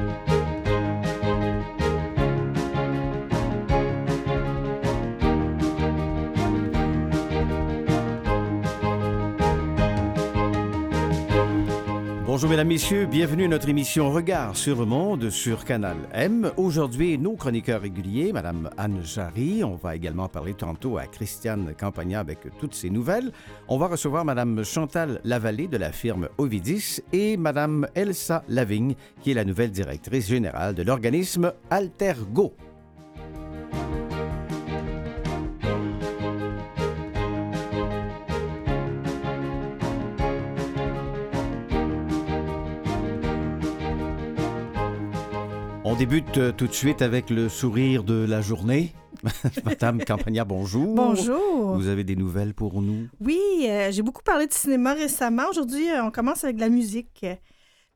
Bye. Bonjour mesdames, messieurs, bienvenue à notre émission Regard sur le monde sur Canal M. Aujourd'hui, nos chroniqueurs réguliers, Madame Anne Jarry, on va également parler tantôt à Christiane Campagna avec toutes ses nouvelles. On va recevoir Madame Chantal Lavallée de la firme Ovidis et Madame Elsa Lavigne, qui est la nouvelle directrice générale de l'organisme Altergo. Débute euh, tout de suite avec le sourire de la journée. Madame Campagna, bonjour. Bonjour. Vous avez des nouvelles pour nous? Oui, euh, j'ai beaucoup parlé de cinéma récemment. Aujourd'hui, euh, on commence avec la musique,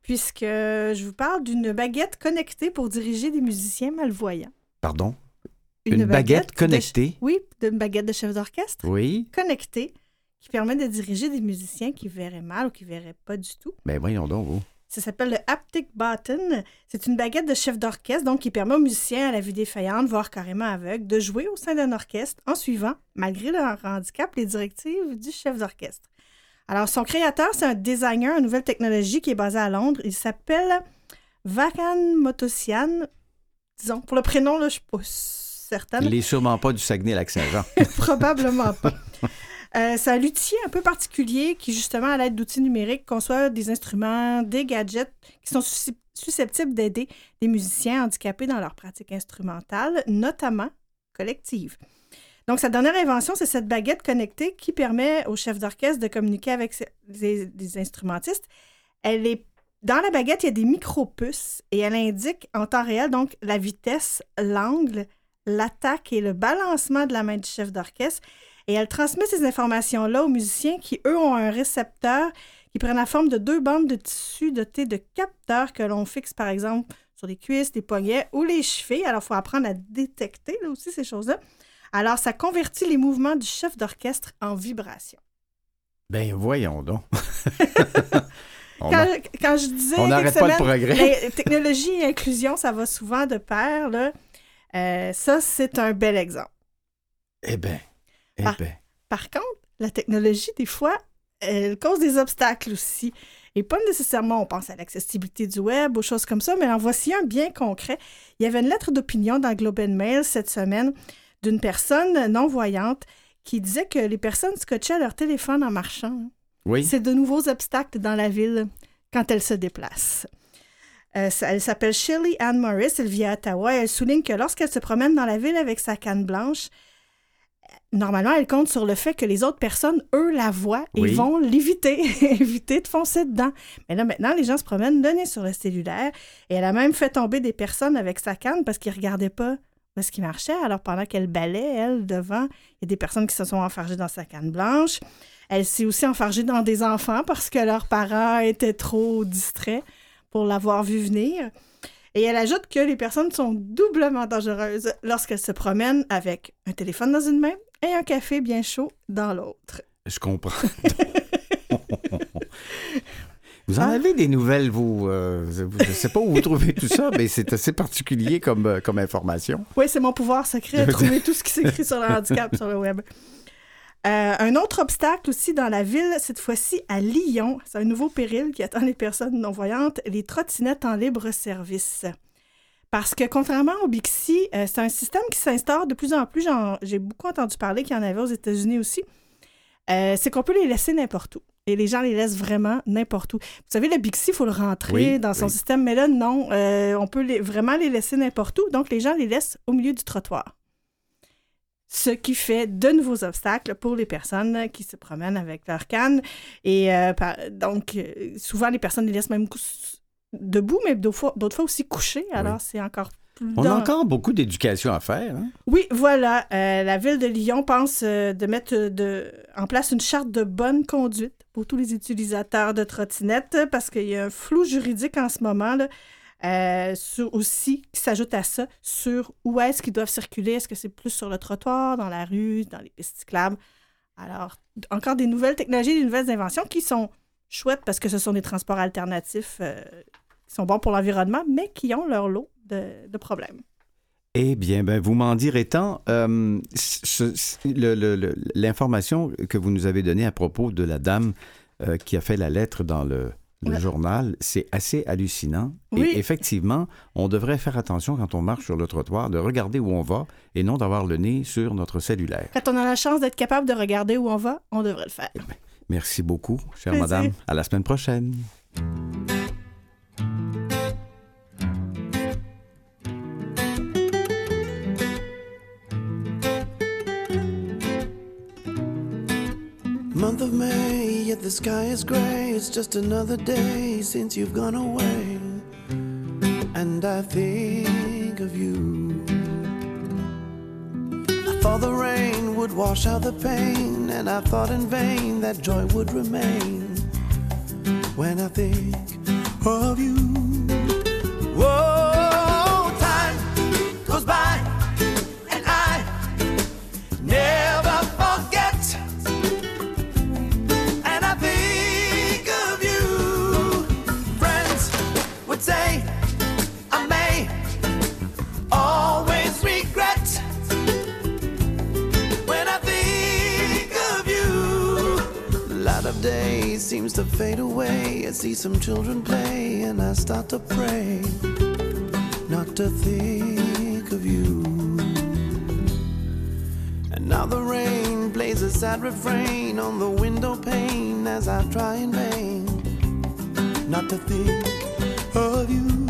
puisque je vous parle d'une baguette connectée pour diriger des musiciens malvoyants. Pardon? Une, baguette, de- connectée? oui, d'une baguette de chef d'orchestre Oui. connectée qui permet de diriger des musiciens qui verraient mal ou qui verraient pas du tout. Ben voyons donc, vous. Ça s'appelle le Haptic Button. C'est une baguette de chef d'orchestre, donc qui permet aux musiciens à la vue défaillante, voire carrément aveugles, de jouer au sein d'un orchestre en suivant, malgré leur handicap, les directives du chef d'orchestre. Alors, son créateur, c'est un designer en nouvelle technologie qui est basé à Londres. Il s'appelle Varan Motosian. Disons, pour le prénom, là, je ne suis pas certaine. Il est sûrement pas du Saguenay-Lac-Saint-Jean. Probablement pas. Euh, c'est un luthier un peu particulier qui, justement, à l'aide d'outils numériques, conçoit des instruments, des gadgets qui sont susceptibles d'aider les musiciens handicapés dans leur pratique instrumentale, notamment collective. Donc, sa dernière invention, c'est cette baguette connectée qui permet aux chefs d'orchestre de communiquer avec des, des instrumentistes. Elle dans la baguette, il y a des micro-puces et elle indique en temps réel donc la vitesse, l'angle, l'attaque et le balancement de la main du chef d'orchestre. Et elle transmet ces informations-là aux musiciens qui, eux, ont un récepteur qui prend la forme de deux bandes de tissu dotées de capteurs que l'on fixe, par exemple, sur les cuisses, les poignets ou les chevilles. Alors, il faut apprendre à détecter là aussi ces choses-là. Alors, ça convertit les mouvements du chef d'orchestre en vibration. ben voyons donc. on Quand, a- quand je disais. on n'arrête pas le progrès. ben, technologie et inclusion, ça va souvent de pair. Là. Euh, ça, c'est un bel exemple. Eh eh ben. Par contre, la technologie, des fois, elle cause des obstacles aussi. Et pas nécessairement, on pense à l'accessibilité du web, aux choses comme ça, mais en voici un bien concret. Il y avait une lettre d'opinion dans Globe and Mail cette semaine d'une personne non-voyante qui disait que les personnes scotchaient leur téléphone en marchant. Oui. C'est de nouveaux obstacles dans la ville quand elle se déplace. Euh, elle s'appelle Shirley Ann Morris, elle vit à Ottawa. et Elle souligne que lorsqu'elle se promène dans la ville avec sa canne blanche, normalement, elle compte sur le fait que les autres personnes, eux, la voient et Oui. vont l'éviter, éviter de foncer dedans. Mais là, maintenant, les gens se promènent nez sur le cellulaire et elle a même fait tomber des personnes avec sa canne parce qu'ils ne regardaient pas est-ce qu'il marchait. Alors, pendant qu'elle balait, elle, devant, il y a des personnes qui se sont enfargées dans sa canne blanche. Elle s'est aussi enfargée dans des enfants parce que leurs parents étaient trop distraits pour l'avoir vu venir. Et elle ajoute que les personnes sont doublement dangereuses lorsqu'elles se promènent avec un téléphone dans une main et un café bien chaud dans l'autre. Je comprends. Vous en Ah. avez des nouvelles, vous? euh, je ne sais pas où vous trouvez tout ça, mais c'est assez particulier comme, euh, comme information. Oui, c'est mon pouvoir secret de trouver tout ce qui s'écrit sur le handicap sur le web. Euh, un autre obstacle aussi dans la ville, cette fois-ci à Lyon, c'est un nouveau péril qui attend les personnes non-voyantes, les trottinettes en libre service. Parce que contrairement au Bixi, euh, c'est un système qui s'instaure de plus en plus. J'ai beaucoup entendu parler qu'il y en avait aux États-Unis aussi. Euh, c'est qu'on peut les laisser n'importe où. Et les gens les laissent vraiment n'importe où. Vous savez, le Bixi, il faut le rentrer Oui, dans son oui. système, mais là, non. on peut les- vraiment les laisser n'importe où. Donc, les gens les laissent au milieu du trottoir. Ce qui fait de nouveaux obstacles pour les personnes qui se promènent avec leur canne. Et euh, par- donc, euh, souvent, les personnes les laissent même debout, mais d'autres fois, aussi couchées. Alors, c'est encore plus. On a encore beaucoup d'éducation à faire. hein? oui, voilà. Euh, la ville de Lyon pense euh, de mettre de, en place une charte de bonne conduite pour tous les utilisateurs de trottinettes parce qu'il y a un flou juridique en ce moment. Là, euh, sur- aussi, qui s'ajoute à ça, sur où est-ce qu'ils doivent circuler. Est-ce que c'est plus sur le trottoir, dans la rue, dans les pistes cyclables? Alors, encore des nouvelles technologies, des nouvelles inventions qui sont chouettes parce que ce sont des transports alternatifs euh, qui sont bons pour l'environnement, mais qui ont leur lot de, problèmes. Eh bien, ben, vous m'en direz tant. Euh, L'information que vous nous avez donnée à propos de la dame qui a fait la lettre dans le, le journal, c'est assez hallucinant. Et effectivement, on devrait faire attention quand on marche sur le trottoir, de regarder où on va et non d'avoir le nez sur notre cellulaire. Quand on a la chance d'être capable de regarder où on va, on devrait le faire. Eh ben, merci beaucoup, chère madame. À la semaine prochaine. Month of May, yet the sky is gray. It's just another day since you've gone away. And I think of you. I thought the rain would wash out the pain, and I thought in vain that joy would remain. When I think of you. To fade away. I see some children play, and I start to pray not to think of you. And now the rain plays a sad refrain on the window pane as I try in vain not to think of you.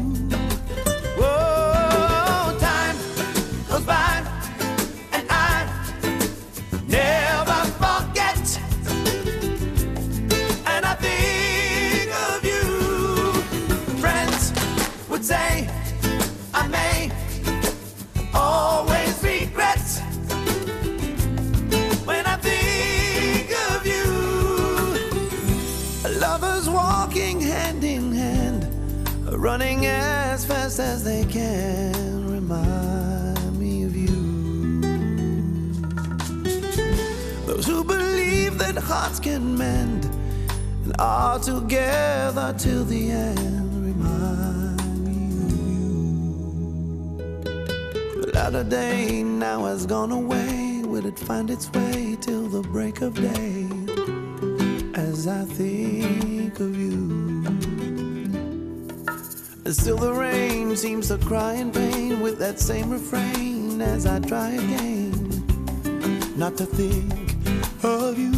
Running as fast as they can. Remind me of you. Those who believe that hearts can mend and are together till the end latter day now has gone away. Will it find its way till the break of day? As I think of you. Still the rain seems to cry in pain with that same refrain as I try again not to think of you.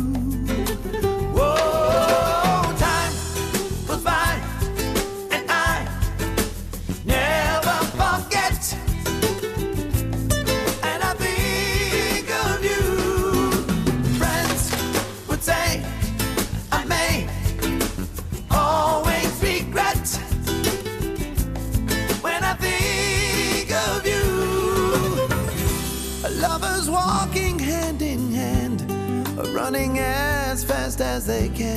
They can,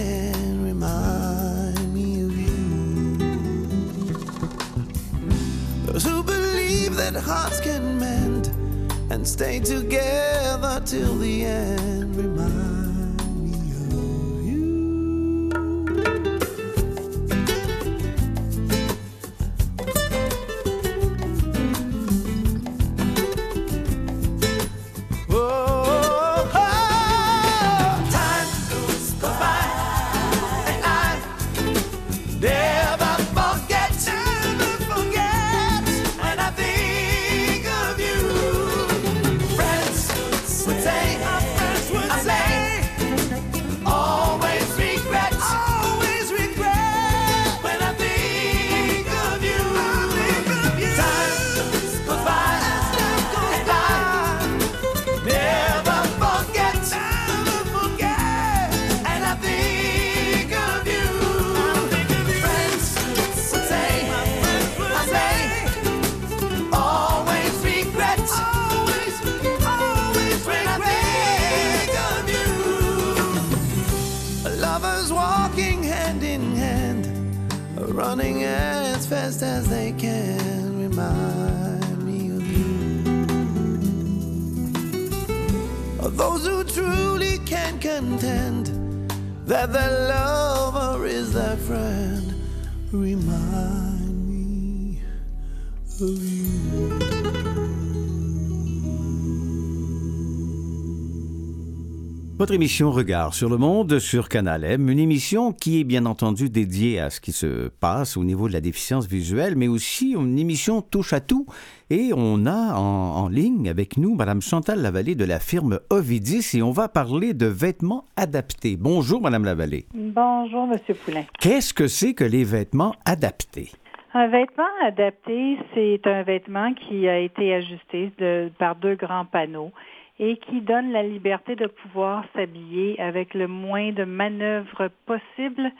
Votre émission Regard sur le monde sur Canal M, une émission qui est bien entendu dédiée à ce qui se passe au niveau de la déficience visuelle, mais aussi une émission touche à tout. Et on a en, ligne avec nous Madame Chantal Lavallée de la firme Ovidis et on va parler de vêtements adaptés. Bonjour Madame Lavallée. Bonjour Monsieur Poulain. Qu'est-ce que c'est que les vêtements adaptés? Un vêtement adapté, c'est un vêtement qui a été ajusté par deux grands panneaux et qui donne la liberté de pouvoir s'habiller avec le moins de manœuvres possible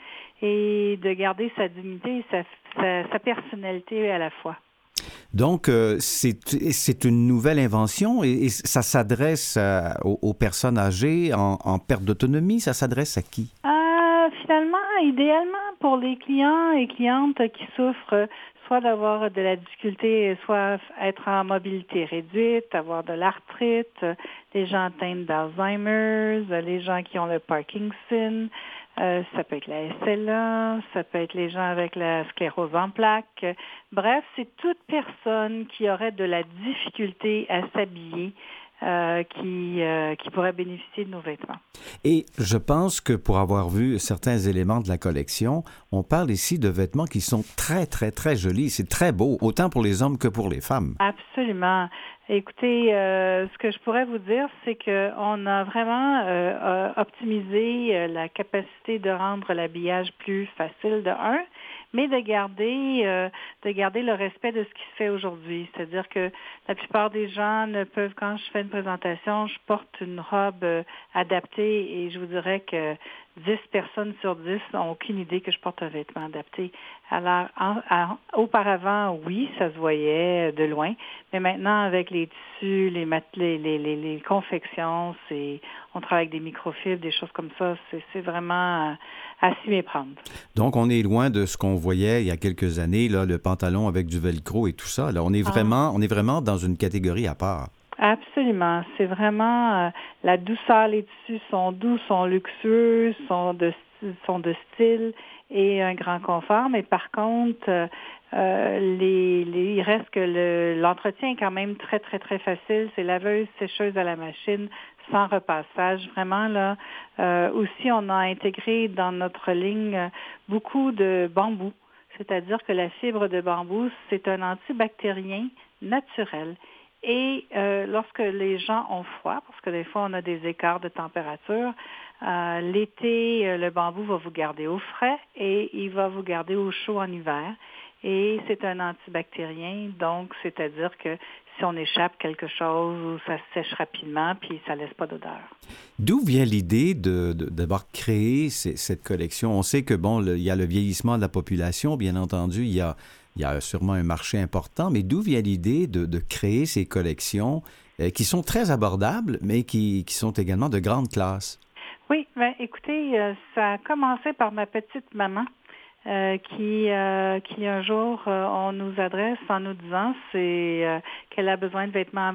et de garder sa dignité et sa, personnalité à la fois. Donc, euh, c'est une nouvelle invention et, ça s'adresse aux, personnes âgées en, en perte d'autonomie? Ça s'adresse à qui? Ah, finalement, idéalement pour les clients et clientes qui souffrent soit d'avoir de la difficulté, soit être en mobilité réduite, avoir de l'arthrite, les gens atteints d'Alzheimer, les gens qui ont le Parkinson, euh, ça peut être la SLA, ça peut être les gens avec la sclérose en plaques. Bref, c'est toute personne qui aurait de la difficulté à s'habiller euh, qui, euh, qui pourraient bénéficier de nos vêtements. Et je pense que pour avoir vu certains éléments de la collection, on parle ici de vêtements qui sont très, très, très jolis. C'est très beau, autant pour les hommes que pour les femmes. Absolument. Écoutez, euh, ce que je pourrais vous dire, c'est qu'on a vraiment optimisé la capacité de rendre l'habillage plus facile de un, mais de garder, euh, de garder le respect de ce qui se fait aujourd'hui. C'est-à-dire que la plupart des gens ne peuvent, quand je fais une présentation, je porte une robe euh, adaptée et je vous dirais que 10 personnes sur 10 n'ont aucune idée que je porte un vêtement adapté. Alors, auparavant, oui, ça se voyait de loin, mais maintenant, avec les tissus, les, les, les, les, confections, c'est, on travaille avec des microfibres, des choses comme ça, c'est, vraiment à s'y méprendre. Donc, on est loin de ce qu'on voyait il y a quelques années, là, le pantalon avec du velcro et tout ça. Là, on est ah. vraiment, on est vraiment dans une catégorie à part. Absolument. C'est vraiment euh, la douceur. Les tissus sont doux, sont luxueux, sont de, sont de style et un grand confort. Mais par contre, euh, euh, les, les, il reste que l'entretien est quand même très, très, très facile. C'est laveuse, sécheuse à la machine, sans repassage. Vraiment, là, aussi, on a intégré dans notre ligne beaucoup de bambou. C'est-à-dire que la fibre de bambou, c'est un antibactérien naturel et euh, lorsque les gens ont froid, parce que des fois on a des écarts de température, euh, l'été, euh, le bambou va vous garder au frais et il va vous garder au chaud en hiver. Et c'est un antibactérien, donc c'est-à-dire que si on échappe quelque chose, ça sèche rapidement, puis ça laisse pas d'odeur. D'où vient l'idée d'avoir de, créé cette collection? On sait que, bon, il y a le vieillissement de la population, bien entendu, il y a il y a sûrement un marché important, mais d'où vient l'idée de, créer ces collections euh, qui sont très abordables, mais qui, sont également de grande classe? Oui, ben, écoutez, euh, ça a commencé par ma petite maman. Euh, qui, qui un jour on nous adresse en nous disant qu'elle a besoin de vêtements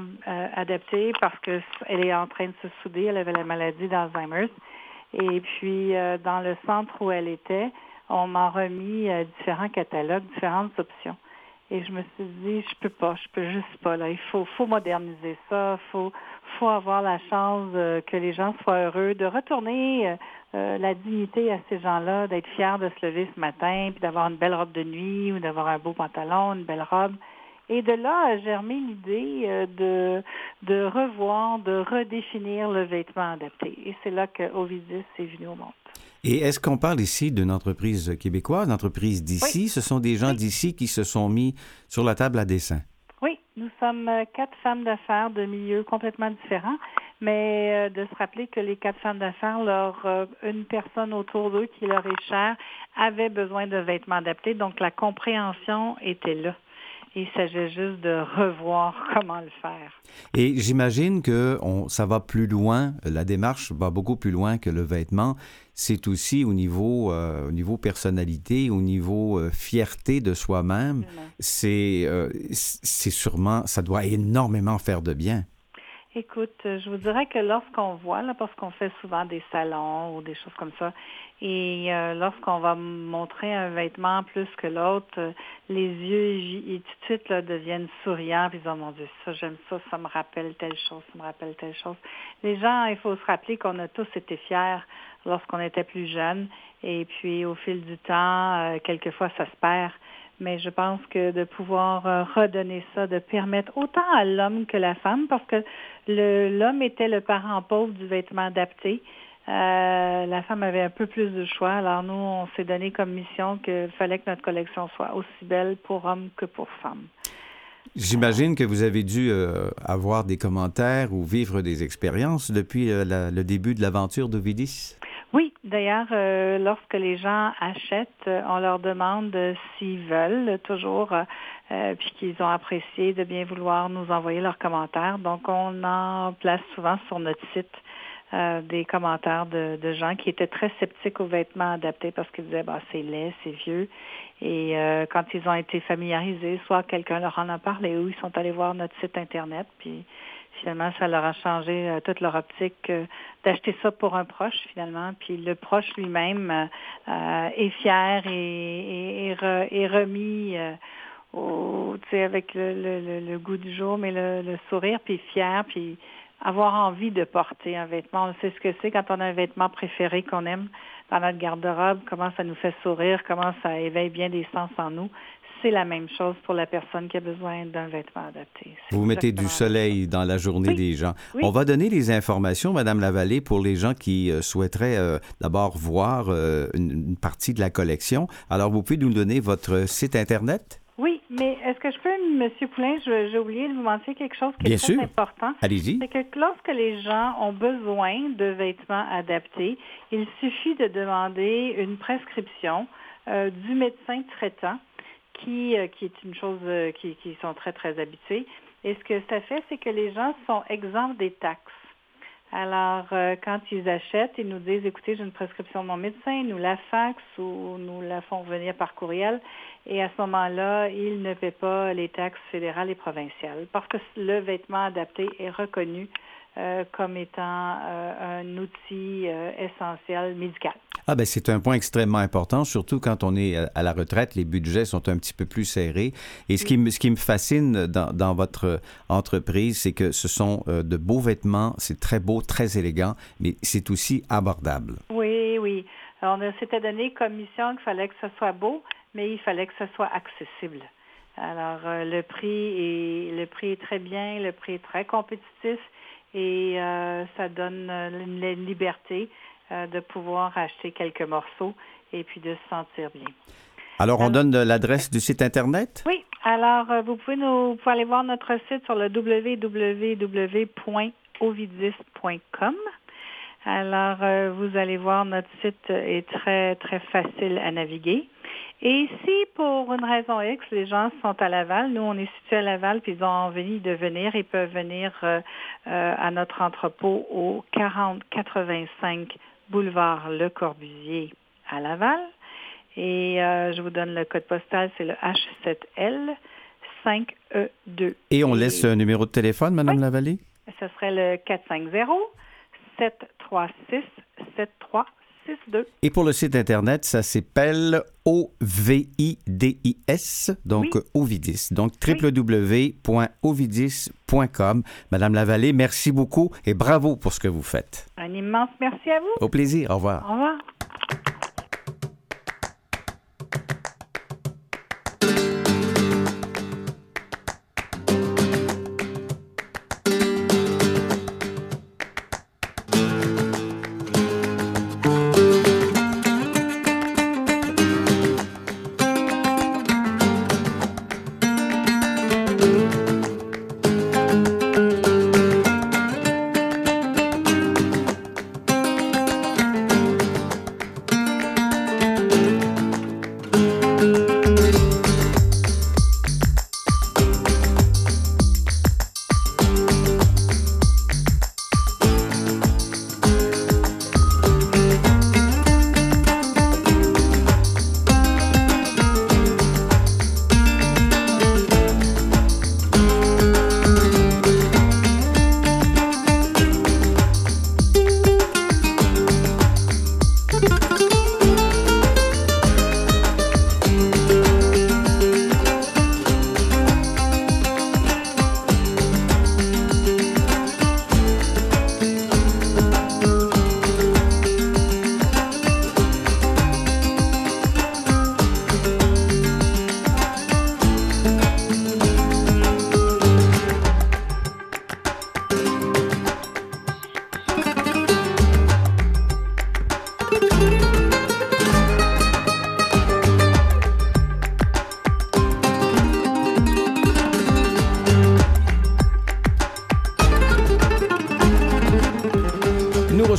adaptés parce qu'elle est en train de se souder, elle avait la maladie d'Alzheimer. Et puis dans le centre où elle était, on m'a remis euh, différents catalogues, différentes options. Et je me suis dit, je peux pas, je peux juste pas. Là, il faut, moderniser ça, faut, faut avoir la chance euh, que les gens soient heureux, de retourner euh, la dignité à ces gens-là, d'être fiers de se lever ce matin, puis d'avoir une belle robe de nuit ou d'avoir un beau pantalon, une belle robe. Et de là a germé l'idée de, de revoir, de redéfinir le vêtement adapté. Et c'est là que Ovidis est venu au monde. Et est-ce qu'on parle ici d'une entreprise québécoise, entreprise d'ici? Ce sont des gens d'ici qui se sont mis sur la table à dessin. Oui, nous sommes euh, quatre femmes d'affaires de milieux complètement différents, mais euh, de se rappeler que les quatre femmes d'affaires, leur euh, une personne autour d'eux qui leur est chère, avait besoin de vêtements adaptés, donc la compréhension était là. Il s'agit juste de revoir comment le faire. Et j'imagine que on, ça va plus loin, la démarche va beaucoup plus loin que le vêtement. C'est aussi au niveau, euh, au niveau personnalité, au niveau euh, fierté de soi-même. C'est, euh, c'est sûrement, ça doit énormément faire de bien. Écoute, je vous dirais que lorsqu'on voit, là, parce qu'on fait souvent des salons ou des choses comme ça, et lorsqu'on va montrer un vêtement plus que l'autre, les yeux ils de suite deviennent souriants, puis ils disent, oh mon Dieu, ça, j'aime ça, ça me rappelle telle chose, ça me rappelle telle chose. Les gens, il faut se rappeler qu'on a tous été fiers lorsqu'on était plus jeunes, et puis au fil du temps, euh, quelquefois, ça se perd. Mais je pense que de pouvoir euh, redonner ça, de permettre autant à l'homme que la femme, parce que l'homme était le parent pauvre du vêtement adapté, euh, la femme avait un peu plus de choix. Alors nous, on s'est donné comme mission qu'il fallait que notre collection soit aussi belle pour hommes que pour femmes. J'imagine que vous avez dû euh, avoir des commentaires ou vivre des expériences depuis le début de l'aventure d'Ovidis. Oui, d'ailleurs, lorsque les gens achètent, on leur demande s'ils veulent toujours, puis qu'ils ont apprécié de bien vouloir nous envoyer leurs commentaires. Donc, on en place souvent sur notre site euh, des commentaires de, gens qui étaient très sceptiques aux vêtements adaptés parce qu'ils disaient bah c'est laid, c'est vieux. Et euh, quand ils ont été familiarisés, soit quelqu'un leur en a parlé ou ils sont allés voir notre site internet, puis finalement ça leur a changé euh, toute leur optique d'acheter ça pour un proche finalement. Puis le proche lui-même est fier et, et, remis. Au, avec le, le, le, goût du jour, mais le, le sourire, puis fier, puis avoir envie de porter un vêtement. On sait ce que c'est quand on a un vêtement préféré qu'on aime dans notre garde-robe, comment ça nous fait sourire, comment ça éveille bien des sens en nous. C'est la même chose pour la personne qui a besoin d'un vêtement adapté. Vous mettez du soleil dans la journée des gens. On va donner les informations, Madame Lavallée, pour les gens qui euh, souhaiteraient euh, d'abord voir euh, une, partie de la collection. Alors, vous pouvez nous donner votre site Internet? Oui, mais est-ce que je peux, M. Poulain, j'ai oublié de vous mentionner quelque chose qui est très important. Allez-y. C'est que lorsque les gens ont besoin de vêtements adaptés, il suffit de demander une prescription du médecin traitant, qui, euh, qui est une chose euh, qui, qui sont très, très habitués. Et ce que ça fait, c'est que les gens sont exempts des taxes. Alors, quand ils achètent, ils nous disent, écoutez, j'ai une prescription de mon médecin, ils nous la faxent ou nous la font venir par courriel. Et à ce moment-là, il ne paie pas les taxes fédérales et provinciales parce que le vêtement adapté est reconnu euh, comme étant euh, un outil euh, essentiel médical. Ah ben c'est un point extrêmement important, surtout quand on est à la retraite, les budgets sont un petit peu plus serrés. Et ce qui me, ce qui me fascine dans, dans votre entreprise, c'est que ce sont de beaux vêtements, c'est très beau, très élégant, mais c'est aussi abordable. Oui, oui. On s'était donné comme mission qu'il fallait que ce soit beau, mais il fallait que ce soit accessible. Alors, euh, le prix est le prix est très bien, le prix est très compétitif et euh, ça donne une, euh, liberté de pouvoir acheter quelques morceaux et puis de se sentir bien. Alors, on donne l'adresse du site Internet? Oui. Alors, vous pouvez, nous, vous pouvez aller voir notre site sur le www.ovidis.com. Alors, vous allez voir, notre site est très, très facile à naviguer. Et si pour une raison X, les gens sont à Laval, nous on est situé à Laval, puis ils ont envie de venir, ils peuvent venir euh, euh, à notre entrepôt au 4085 boulevard Le Corbusier à Laval. Et euh, je vous donne le code postal, c'est le H7L 5E2. Et on laisse un numéro de téléphone, Madame Lavallée? Ce serait le 450 736 73 et pour le site Internet, ça s'appelle O-V-I-D-I-S, donc Ovidis. Donc www.ovidis.com. Madame Lavallée, merci beaucoup et bravo pour ce que vous faites. Un immense merci à vous. Au plaisir. Au revoir. Au revoir.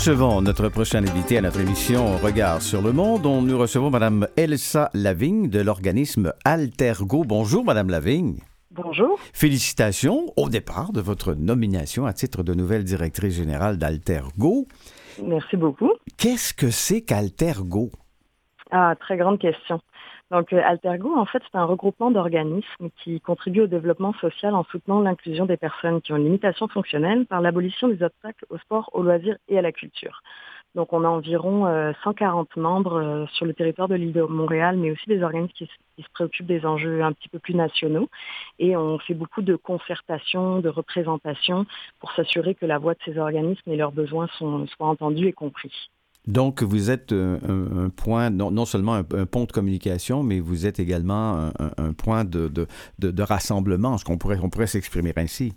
Recevons notre prochaine invité à notre émission Regard sur le monde. dont nous recevons Mme Elsa Lavigne de l'organisme Altergo. Bonjour, Mme Lavigne. Bonjour. Félicitations au départ de votre nomination à titre de nouvelle directrice générale d'Altergo. Merci beaucoup. Qu'est-ce que c'est qu'Altergo? Ah, très grande question. Donc, euh, Altergo, en fait, c'est un regroupement d'organismes qui contribuent au développement social en soutenant l'inclusion des personnes qui ont une limitation fonctionnelle par l'abolition des obstacles au sport, au loisir et à la culture. Donc, on a environ 140 euh, membres euh, sur le territoire de l'île de Montréal, mais aussi des organismes qui, se préoccupent des enjeux un petit peu plus nationaux. Et on fait beaucoup de concertation, de représentation pour s'assurer que la voix de ces organismes et leurs besoins sont, soient entendus et compris. Donc, vous êtes un, point, non, seulement un, pont de communication, mais vous êtes également un, point de, rassemblement, ce qu'on on pourrait s'exprimer ainsi.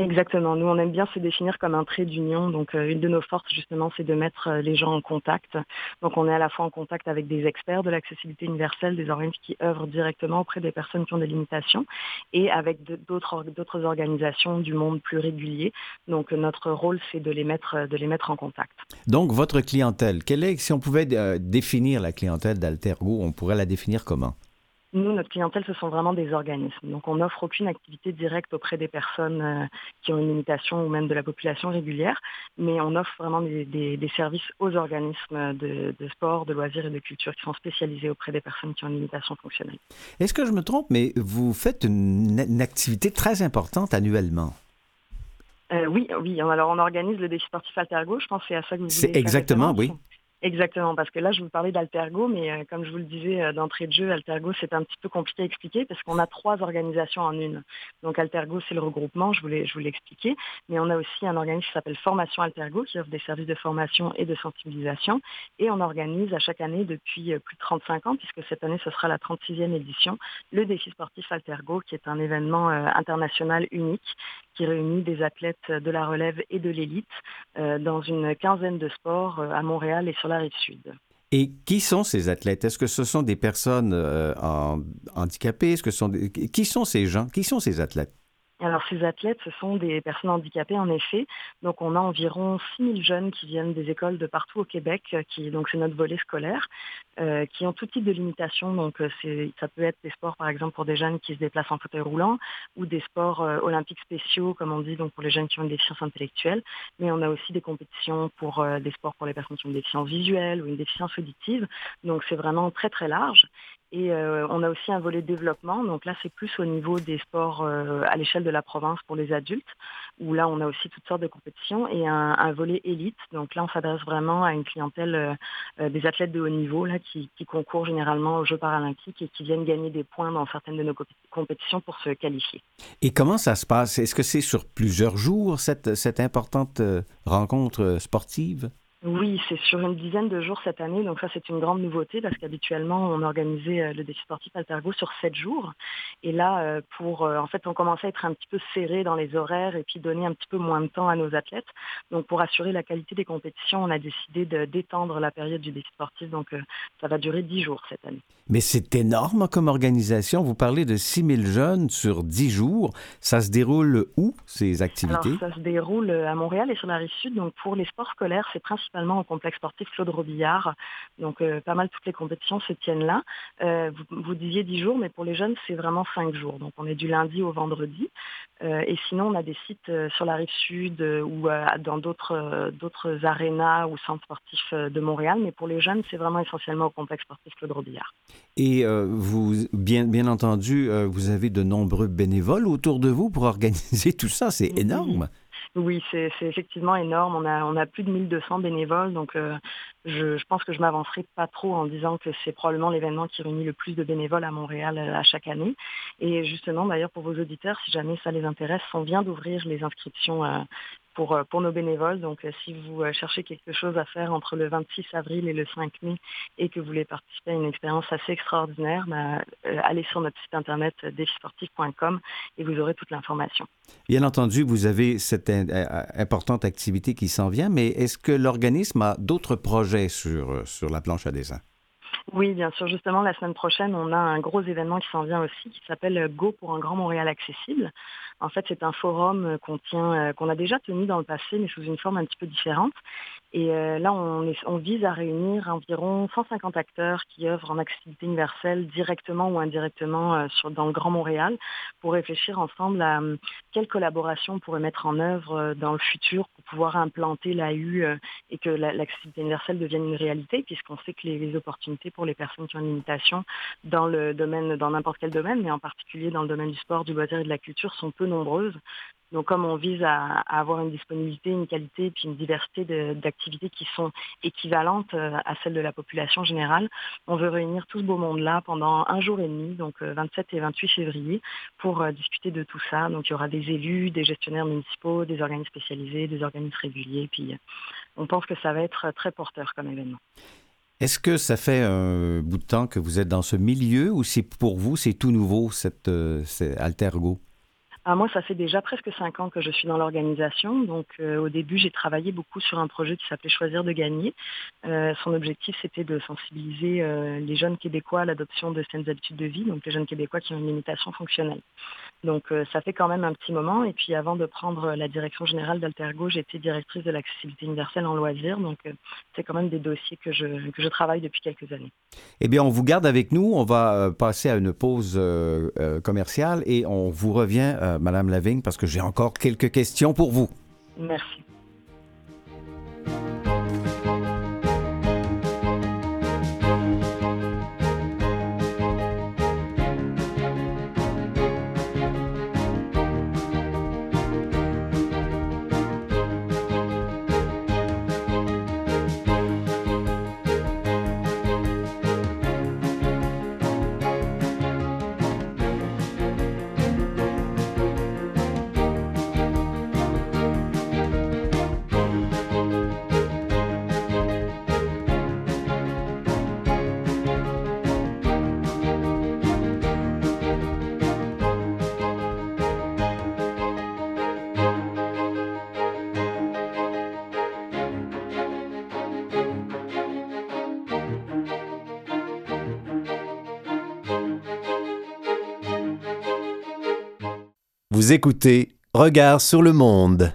Exactement. Nous, on aime bien se définir comme un trait d'union. Donc, euh, une de nos forces, justement, c'est de mettre euh, les gens en contact. Donc, on est à la fois en contact avec des experts de l'accessibilité universelle, des organismes qui œuvrent directement auprès des personnes qui ont des limitations, et avec d'autres organisations du monde plus régulier. Donc, notre rôle, c'est de les mettre, de les mettre en contact. Donc, votre clientèle, quelle est, si on pouvait euh, définir la clientèle d'Altergo, on pourrait la définir comment? Nous, notre clientèle, ce sont vraiment des organismes. Donc, on n'offre aucune activité directe auprès des personnes euh, qui ont une limitation ou même de la population régulière, mais on offre vraiment des, services aux organismes de, sport, de loisirs et de culture qui sont spécialisés auprès des personnes qui ont une limitation fonctionnelle. Est-ce que je me trompe, mais vous faites une, activité très importante annuellement? Euh, oui, oui. Alors, on organise le défi sportif Altergo. Je pense que c'est à ça que vous C'est exactement, oui. Exactement, parce que là, je vous parlais d'Altergo, mais euh, comme je vous le disais euh, d'entrée de jeu, Altergo, c'est un petit peu compliqué à expliquer parce qu'on a trois organisations en une. Donc Altergo, c'est le regroupement, je vous l'ai expliqué, mais on a aussi un organisme qui s'appelle Formation Altergo, qui offre des services de formation et de sensibilisation, et on organise à chaque année depuis euh, plus de 35 ans, puisque cette année, ce sera la 36e édition, le défi sportif Altergo, qui est un événement international unique qui réunit des athlètes de la relève et de l'élite dans une quinzaine de sports à Montréal et sur la rive sud. Et qui sont ces athlètes? Est-ce que ce sont des personnes euh, handicapées? Est-ce que sont Qui sont ces gens? Qui sont ces athlètes? Alors ces athlètes, ce sont des personnes handicapées en effet. Donc on a environ 6000 jeunes qui viennent des écoles de partout au Québec, euh, qui donc c'est notre volet scolaire, euh, qui ont tout type de limitations. Donc c'est ça peut être des sports par exemple pour des jeunes qui se déplacent en fauteuil roulant ou des sports olympiques spéciaux comme on dit donc pour les jeunes qui ont une déficience intellectuelle. Mais on a aussi des compétitions pour des sports pour les personnes qui ont une déficience visuelle ou une déficience auditive. Donc c'est vraiment très très large. Et euh, on a aussi un volet développement. Donc là, c'est plus au niveau des sports euh, à l'échelle de la province pour les adultes, où là, on a aussi toutes sortes de compétitions et un, volet élite. Donc là, on s'adresse vraiment à une clientèle euh, des athlètes de haut niveau là, qui, qui, concourent généralement aux Jeux paralympiques et qui viennent gagner des points dans certaines de nos compétitions pour se qualifier. Et comment ça se passe? Est-ce que c'est sur plusieurs jours, cette, cette importante rencontre sportive? Oui, c'est sur une dizaine de jours cette année, donc ça c'est une grande nouveauté parce qu'habituellement on organisait euh, le défi sportif Altergo sur sept jours. Et là, euh, pour euh, en fait, on commençait à être un petit peu serré dans les horaires et puis donner un petit peu moins de temps à nos athlètes. Donc pour assurer la qualité des compétitions, on a décidé de d'étendre la période du défi sportif, donc ça va durer dix jours cette année. Mais c'est énorme comme organisation. Vous parlez de 6000 jeunes sur 10 jours. Ça se déroule où, ces activités? Alors, ça se déroule à Montréal et sur la rive sud. Donc, pour les sports scolaires, c'est principalement au complexe sportif Claude Robillard. Donc, euh, pas mal toutes les compétitions se tiennent là. Euh, vous, vous, disiez 10 jours, mais pour les jeunes, c'est vraiment 5 jours. Donc, on est du lundi au vendredi. Euh, et sinon, on a des sites sur la rive sud ou dans d'autres d'autres arénas ou centres sportifs de Montréal. Mais pour les jeunes, c'est vraiment essentiellement au complexe sportif Claude Robillard. Et vous, bien, bien entendu, vous avez de nombreux bénévoles autour de vous pour organiser tout ça. C'est énorme. Oui, c'est effectivement énorme. On a, on a plus de 1200 bénévoles, donc euh, je, je, pense que je m'avancerai pas trop en disant que c'est probablement l'événement qui réunit le plus de bénévoles à Montréal à chaque année. Et justement, d'ailleurs, pour vos auditeurs, si jamais ça les intéresse, on vient d'ouvrir les inscriptions euh, pour nos bénévoles. Donc, euh, si vous euh, cherchez quelque chose à faire entre le 26 avril et le 5 mai et que vous voulez participer à une expérience assez extraordinaire, bah, allez sur notre site internet défisportif.com et vous aurez toute l'information. Bien entendu, vous avez cette importante activité qui s'en vient, mais est-ce que l'organisme a d'autres projets sur, sur la planche à dessin? Oui, bien sûr. Justement, la semaine prochaine, on a un gros événement qui s'en vient aussi, qui s'appelle Go pour un Grand Montréal accessible. En fait, c'est un forum qu'on tient, qu'on a déjà tenu dans le passé, mais sous une forme un petit peu différente. Et euh, là, on, vise à réunir environ 150 acteurs qui œuvrent en accessibilité universelle directement ou indirectement euh, dans le Grand Montréal pour réfléchir ensemble à euh, quelles collaborations on pourrait mettre en œuvre dans le futur pour pouvoir implanter l'AU et que l'accessibilité universelle devienne une réalité, puisqu'on sait que les, les, opportunités pour les personnes qui ont une limitation dans le domaine, dans n'importe quel domaine, mais en particulier dans le domaine du sport, du loisir et de la culture, sont peu nombreuses. Donc comme on vise à, avoir une disponibilité, une qualité et puis une diversité d'activités qui sont équivalentes euh, à celles de la population générale, on veut réunir tout ce beau monde-là pendant un jour et demi, donc 27 euh, et 28 février, pour euh, discuter de tout ça. Donc il y aura des élus, des gestionnaires municipaux, des organismes spécialisés, des organismes réguliers. Puis on pense que ça va être très porteur comme événement. Est-ce que ça fait un bout de temps que vous êtes dans ce milieu ou c'est pour vous, c'est tout nouveau, cette, Altergo? Ah, moi, ça fait déjà presque cinq ans que je suis dans l'organisation. Donc, euh, au début, j'ai travaillé beaucoup sur un projet qui s'appelait Choisir de gagner. Euh, son objectif, c'était de sensibiliser euh, les jeunes Québécois à l'adoption de saines habitudes de vie, donc les jeunes Québécois qui ont une limitation fonctionnelle. Donc, ça fait quand même un petit moment. Et puis, avant de prendre la direction générale d'Altergo, j'étais directrice de l'accessibilité universelle en loisirs. Donc, c'est quand même des dossiers que je, que je travaille depuis quelques années. Eh bien, on vous garde avec nous. On va passer à une pause commerciale et on vous revient Madame Lavigne, parce que j'ai encore quelques questions pour vous. Merci. Écoutez Regard sur le monde.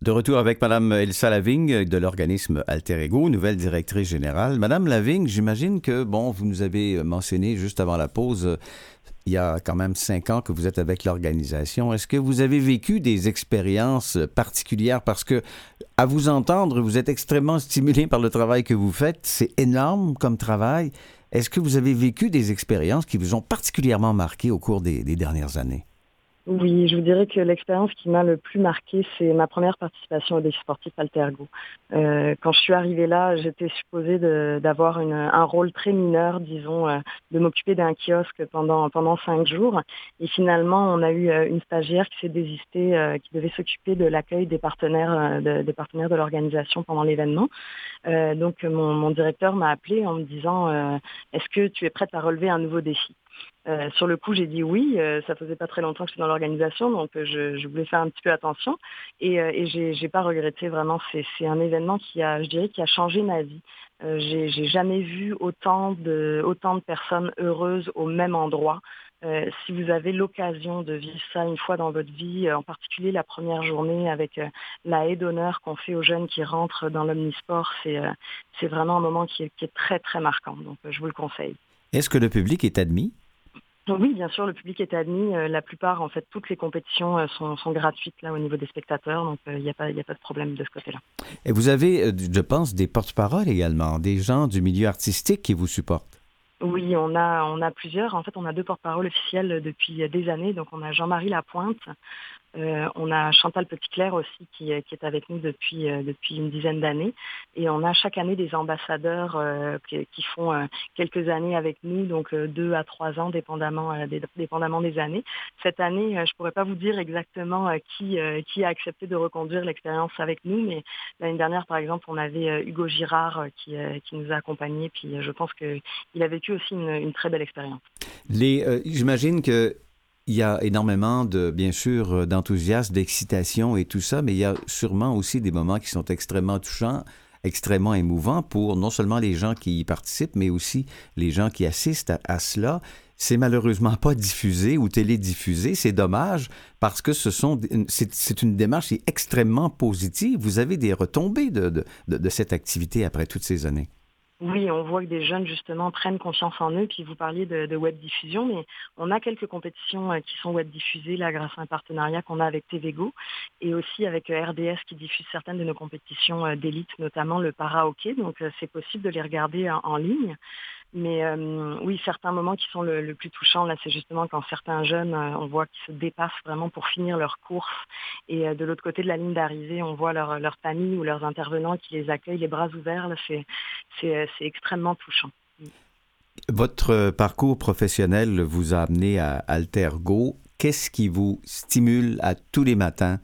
De retour avec Mme Elsa Lavigne de l'organisme Alter Ego, nouvelle directrice générale. Madame Lavigne, j'imagine que, bon, vous nous avez mentionné juste avant la pause, il y a quand même cinq ans que vous êtes avec l'organisation. Est-ce que vous avez vécu des expériences particulières? Parce que, à vous entendre, vous êtes extrêmement stimulé par le travail que vous faites. C'est énorme comme travail. Est-ce que vous avez vécu des expériences qui vous ont particulièrement marqué au cours des dernières années? Oui, je vous dirais que l'expérience qui m'a le plus marqué, c'est ma première participation au défi sportif Altergo. Euh, quand je suis arrivée là, j'étais supposée d'avoir un rôle très mineur, disons, euh, de m'occuper d'un kiosque pendant, pendant cinq jours. Et finalement, on a eu euh, une stagiaire qui s'est désistée, euh, qui devait s'occuper de l'accueil des partenaires de, des partenaires de l'organisation pendant l'événement. donc, mon, mon directeur m'a appelé en me disant, est-ce que tu es prête à relever un nouveau défi? Euh, sur le coup, j'ai dit oui. Euh, ça faisait pas très longtemps que je suis dans l'organisation, donc euh, je, voulais faire un petit peu attention. Et, et j'ai pas regretté vraiment. C'est un événement qui a, je dirais, qui a changé ma vie. j'ai jamais vu autant de, autant de personnes heureuses au même endroit. si vous avez l'occasion de vivre ça une fois dans votre vie, en particulier la première journée avec la haie d'honneur qu'on fait aux jeunes qui rentrent dans l'omnisport, c'est vraiment un moment qui est très très marquant. Donc je vous le conseille. Est-ce que le public est admis? Oui, bien sûr, le public est admis. Euh, la plupart, en fait, toutes les compétitions euh, sont, gratuites là au niveau des spectateurs, donc euh, il n'y a, pas, a pas de problème de ce côté-là. Et vous avez, je pense, des porte-paroles également, des gens du milieu artistique qui vous supportent. Oui, on a, on a plusieurs. En fait, on a deux porte-paroles officiels depuis des années. Donc, on a Jean-Marie Lapointe, euh, on a Chantal Petitclerc aussi qui, qui, est avec nous depuis, euh, depuis une dizaine d'années. Et on a chaque année des ambassadeurs euh, qui, qui, font quelques années avec nous, donc deux à trois ans, dépendamment, dépendamment des années. Cette année, je ne pourrais pas vous dire exactement qui, qui a accepté de reconduire l'expérience avec nous, mais l'année dernière, par exemple, on avait Hugo Girard qui, qui nous a accompagnés, puis je pense qu'il a vécu aussi une, une très belle expérience. J'imagine que il y a énormément de, bien sûr, euh, d'enthousiasme, d'excitation et tout ça, mais il y a sûrement aussi des moments qui sont extrêmement touchants, extrêmement émouvants pour non seulement les gens qui y participent, mais aussi les gens qui assistent à, cela. c'est malheureusement pas diffusé ou télédiffusé. C'est dommage parce que ce sont, c'est une démarche extrêmement positive. Vous avez des retombées de, de, de cette activité après toutes ces années. Oui, on voit que des jeunes justement prennent confiance en eux. Puis vous parliez de, web diffusion, mais on a quelques compétitions euh, qui sont web diffusées là grâce à un partenariat qu'on a avec TVGO et aussi avec euh, RDS qui diffuse certaines de nos compétitions euh, d'élite, notamment le para hockey. Donc c'est possible de les regarder en ligne. Mais euh, oui, certains moments qui sont le, plus touchants, là, c'est justement quand certains jeunes, euh, on voit qu'ils se dépassent vraiment pour finir leur course. Et euh, de l'autre côté de la ligne d'arrivée, on voit leur, leur, famille ou leurs intervenants qui les accueillent les bras ouverts. C'est extrêmement touchant. Votre parcours professionnel vous a amené à Altergo. Qu'est-ce qui vous stimule à tous les matins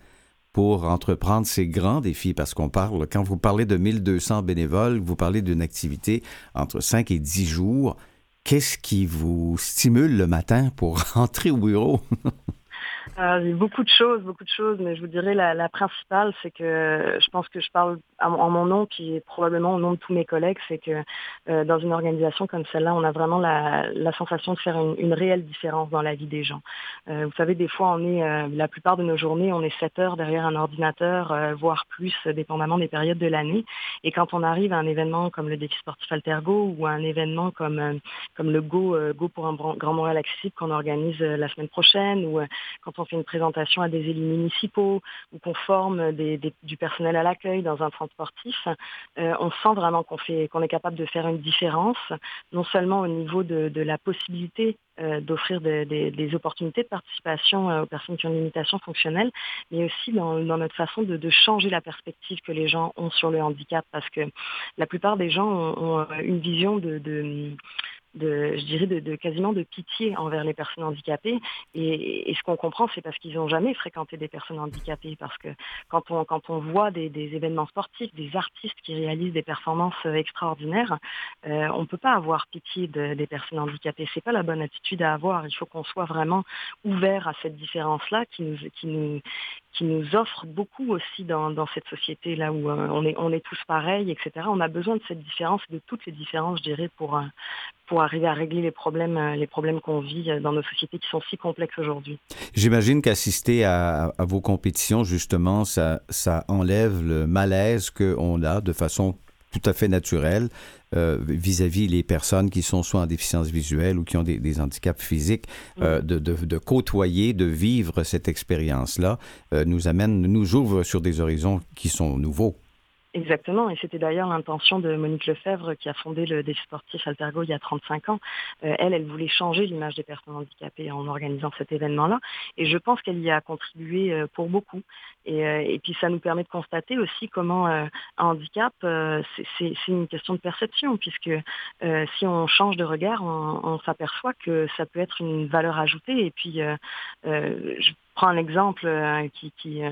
pour entreprendre ces grands défis? Parce qu'on parle, quand vous parlez de 1200 bénévoles, vous parlez d'une activité entre 5 et 10 jours. Qu'est-ce qui vous stimule le matin pour rentrer au bureau? Euh, beaucoup de choses, beaucoup de choses, mais je vous dirais la, principale, c'est que je pense que je parle en mon nom, puis probablement au nom de tous mes collègues, c'est que euh, dans une organisation comme celle-là, on a vraiment la, sensation de faire une, réelle différence dans la vie des gens. Euh, vous savez, des fois, on est, euh, la plupart de nos journées, on est 7 heures derrière un ordinateur, euh, voire plus, dépendamment des périodes de l'année. Et quand on arrive à un événement comme le défi sportif Altergo ou à un événement comme, comme le Go, Go pour un Grand Montréal accessible qu'on organise la semaine prochaine, ou quand on fait une présentation à des élus municipaux ou qu'on forme du personnel à l'accueil dans un centre sportif, euh, on sent vraiment qu'on est capable de faire une différence, non seulement au niveau de, la possibilité euh, d'offrir des, opportunités de participation euh, aux personnes qui ont une limitation fonctionnelle, mais aussi dans, notre façon de, changer la perspective que les gens ont sur le handicap, parce que la plupart des gens ont, une vision de, je dirais, de, quasiment de pitié envers les personnes handicapées. Et, ce qu'on comprend, c'est parce qu'ils n'ont jamais fréquenté des personnes handicapées. Parce que quand on, quand on voit des, événements sportifs, des artistes qui réalisent des performances extraordinaires, euh, on ne peut pas avoir pitié des personnes handicapées. C'est pas la bonne attitude à avoir. Il faut qu'on soit vraiment ouvert à cette différence-là qui nous, qui nous, qui nous offre beaucoup aussi dans, dans cette société là où euh, on, est, on est tous pareils, etc. On a besoin de cette différence, de toutes les différences, je dirais, pour, euh, pour arriver à régler les problèmes, euh, les problèmes qu'on vit dans nos sociétés qui sont si complexes aujourd'hui. J'imagine qu'assister à, à, vos compétitions, justement, ça, ça enlève le malaise qu'on a de façon tout à fait naturelle euh, vis-à-vis les personnes qui sont soit en déficience visuelle ou qui ont des, handicaps physiques, euh, de, de, côtoyer, de vivre cette expérience-là, euh, nous amène, nous ouvre sur des horizons qui sont nouveaux. Exactement, et c'était d'ailleurs l'intention de Monique Lefebvre qui a fondé le défi sportif Altergo il y a 35 ans. Euh, elle, elle voulait changer l'image des personnes handicapées en organisant cet événement-là, et je pense qu'elle y a contribué euh, pour beaucoup. Et, euh, et, puis ça nous permet de constater aussi comment un handicap, c'est une question de perception, puisque si on change de regard, on, s'aperçoit que ça peut être une valeur ajoutée. Et puis, prends un exemple qui, qui,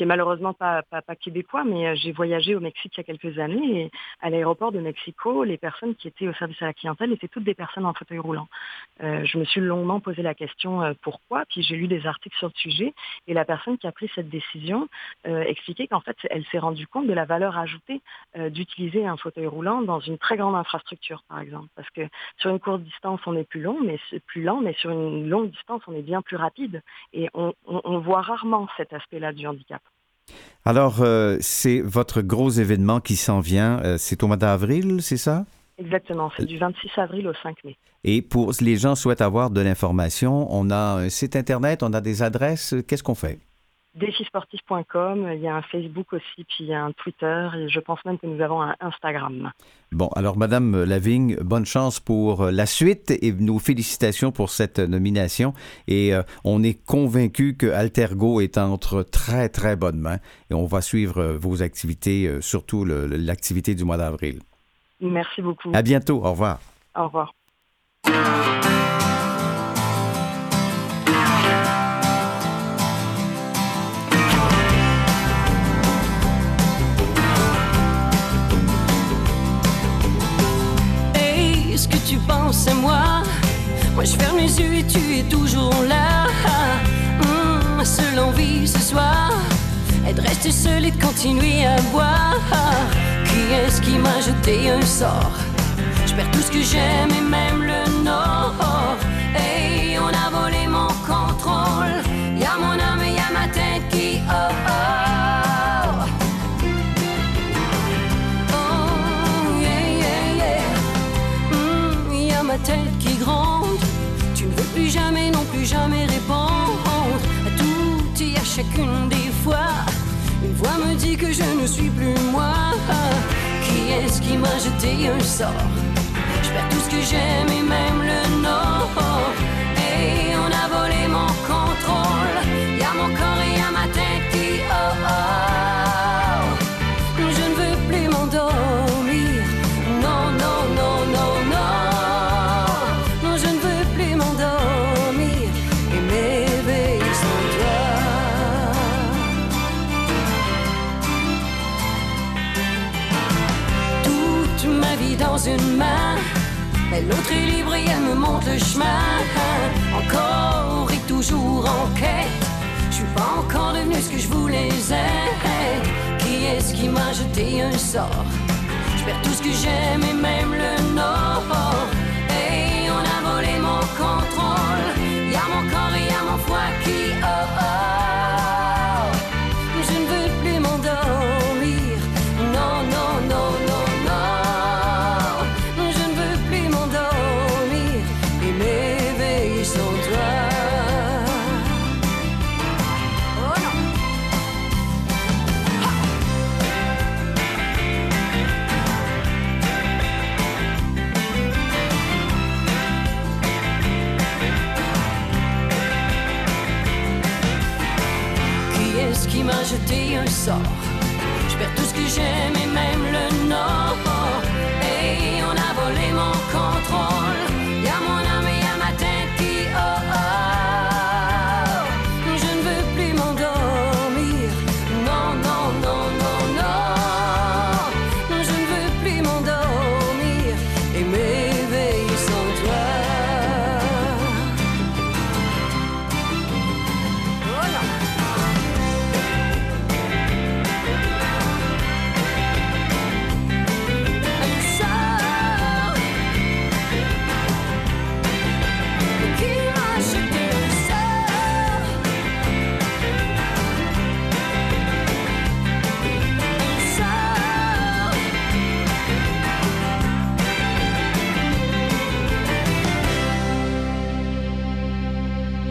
qui est malheureusement pas, québécois, mais euh, j'ai voyagé au Mexique il y a quelques années et à l'aéroport de Mexico, les personnes qui étaient au service à la clientèle étaient toutes des personnes en fauteuil roulant. Euh, je me suis longuement posé la question euh, pourquoi, puis j'ai lu des articles sur le sujet et la personne qui a pris cette décision euh, expliquait qu'en fait, elle s'est rendue compte de la valeur ajoutée euh, d'utiliser un fauteuil roulant dans une très grande infrastructure, par exemple. Parce que sur une courte distance, on est plus long, mais plus lent, mais sur une longue distance, on est bien plus rapide. Et on, on, on voit rarement cet aspect-là du handicap. Alors, euh, c'est votre gros événement qui s'en vient. Euh, c'est au mois d'avril, c'est ça? Exactement, c'est du 26 avril au 5 mai. Et pour les gens souhaitent avoir de l'information, on a un site Internet, on a des adresses. Qu'est-ce qu'on fait? défisportif.com, il y a un Facebook aussi, puis il y a un Twitter, et je pense même que nous avons un Instagram. Bon, alors Madame Lavigne, bonne chance pour euh, la suite et nos félicitations pour cette nomination. Et euh, on est convaincu que Altergo est entre très, très bonnes mains et on va suivre euh, vos activités, surtout l'activité du mois d'avril. Merci beaucoup. À bientôt. Au revoir. Au revoir. Moi je ferme les yeux et tu es toujours là. Mmh, seule envie ce soir est de rester seul et de continuer à boire. Qui est-ce qui m'a jeté un sort? Je perds tout ce que j'aime et même le nord. Hey, on a volé mon contrôle. Y'a mon âme et y'a ma tête qui. jamais, non plus jamais répondre à tout et à chacune des fois. Une voix me dit que je ne suis plus moi. Qui est-ce qui m'a jeté un sort? Je perds tout ce que j'aime et même le nord. Et on a volé mon contrôle. Me montre le chemin. Encore et toujours en quête, je suis pas encore devenu ce que je voulais être. Qui est-ce qui m'a jeté un sort? Je perds tout ce que j'aime et même le nord. Et on a volé mon contrôle. Y a mon corps et y a mon foie qui oh oh.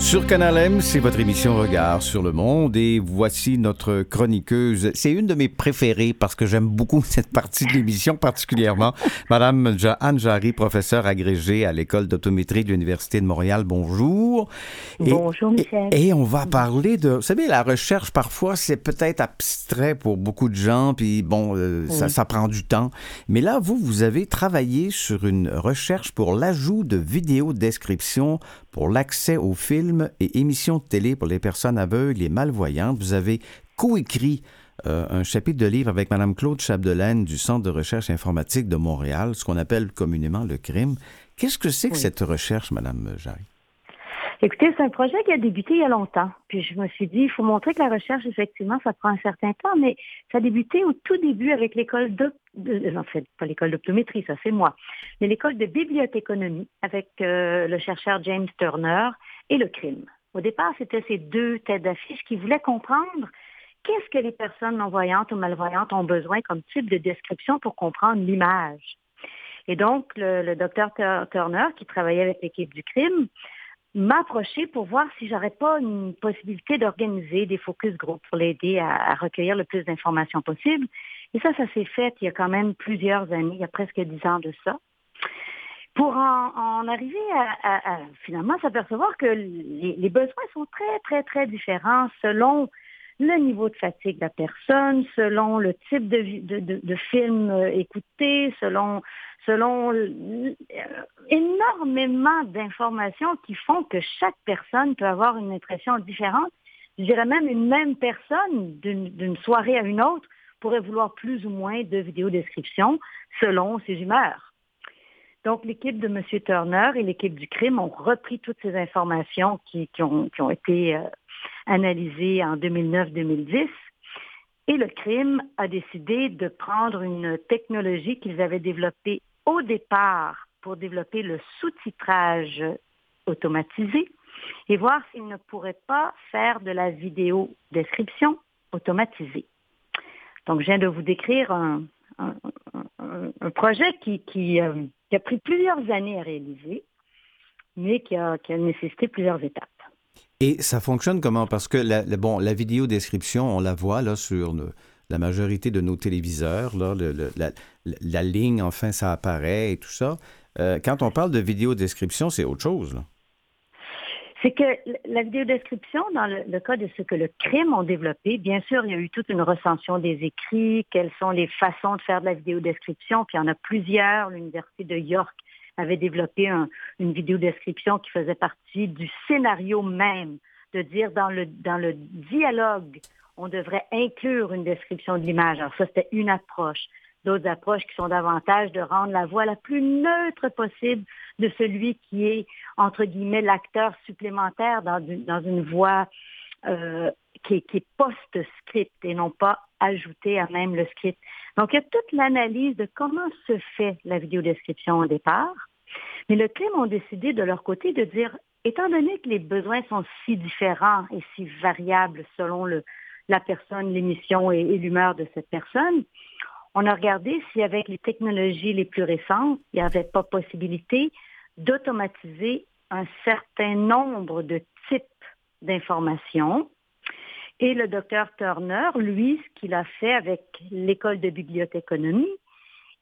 Sur Canal M, c'est votre émission Regard sur le monde et voici notre chroniqueuse. C'est une de mes préférées parce que j'aime beaucoup cette partie de l'émission particulièrement. Madame Anne Jarry, professeure agrégée à l'école d'autométrie de l'Université de Montréal. Bonjour. Et- Bonjour, Michel. Et, et on va parler de... Vous savez, la recherche, parfois, c'est peut-être abstrait pour beaucoup de gens, puis bon, euh, ça, ça prend du temps. Mais là, vous, vous avez travaillé sur une recherche pour l'ajout de vidéos description pour l'accès aux films et émissions de télé pour les personnes aveugles et malvoyantes. Vous avez coécrit euh, un chapitre de livre avec Mme Claude Chapdelaine du Centre de recherche informatique de Montréal, ce qu'on appelle communément le crime. Qu'est-ce que c'est que Oui. cette recherche, Mme Jarry? Écoutez, c'est un projet qui a débuté il y a longtemps. Puis je me suis dit, il faut montrer que la recherche, effectivement, ça prend un certain temps, mais ça a débuté au tout début avec l'école de, de- en fait, pas l'école d'optométrie, ça c'est moi, mais l'école de bibliothéconomie avec euh, le chercheur James Turner et le crime. Au départ, c'était ces deux têtes d'affiche qui voulaient comprendre qu'est-ce que les personnes non-voyantes ou malvoyantes ont besoin comme type de description pour comprendre l'image. Et donc, le, le docteur Tur- Turner, qui travaillait avec l'équipe du crime, m'a approché pour voir si j'aurais pas une possibilité d'organiser des focus group pour l'aider à, à recueillir le plus d'informations possible. Et ça, ça s'est fait il y a quand même plusieurs années, il y a presque dix ans de ça. Pour en, arriver à, finalement s'apercevoir que les, besoins sont très, très, très différents selon le niveau de fatigue de la personne, selon le type de, film euh, écouté, selon selon euh, énormément d'informations qui font que chaque personne peut avoir une impression différente. Je dirais même une même personne d'une soirée à une autre pourrait vouloir plus ou moins de vidéodescriptions selon ses humeurs. Donc, l'équipe de M. Turner et l'équipe du crime ont repris toutes ces informations qui, qui ont, qui ont été euh, analysées en 2009-2010 et le crime a décidé de prendre une technologie qu'ils avaient développée au départ pour développer le sous-titrage automatisé et voir s'ils ne pourraient pas faire de la vidéo description automatisée. Donc, je viens de vous décrire un, un- un- projet qui, qui, euh, qui a pris plusieurs années à réaliser, mais qui a, nécessité plusieurs étapes. Et ça fonctionne comment? Parce que la, la- bon, la vidéo description, on la voit là sur la majorité de nos téléviseurs. Là, la, ligne, enfin, ça apparaît et tout ça. Euh, quand on parle de vidéo description, c'est autre chose. C'est que la vidéodescription, dans le, cas de ce que le crime ont développé, bien sûr, il y a eu toute une recension des écrits, quelles sont les façons de faire de la vidéodescription, puis il y en a plusieurs. L'Université de York avait développé un- une vidéodescription qui faisait partie du scénario même, de dire dans le, dans le dialogue, on devrait inclure une description de l'image. Alors ça, c'était une approche. D'autres approches qui sont davantage de rendre la voix la plus neutre possible de celui qui est, entre guillemets, l'acteur supplémentaire dans une, dans une voix euh, qui est, post-script et non pas ajoutée à même le script. Donc, il y a toute l'analyse de comment se fait la vidéodescription au départ. Mais le crime ont décidé de leur côté de dire, étant donné que les besoins sont si différents et si variables selon le, la personne, l'émission et l'humeur de cette personne, on a regardé si avec les technologies les plus récentes, il n'y avait pas possibilité d'automatiser un certain nombre de types d'informations. Et le docteur Turner, lui, ce qu'il a fait avec l'école de bibliothéconomie,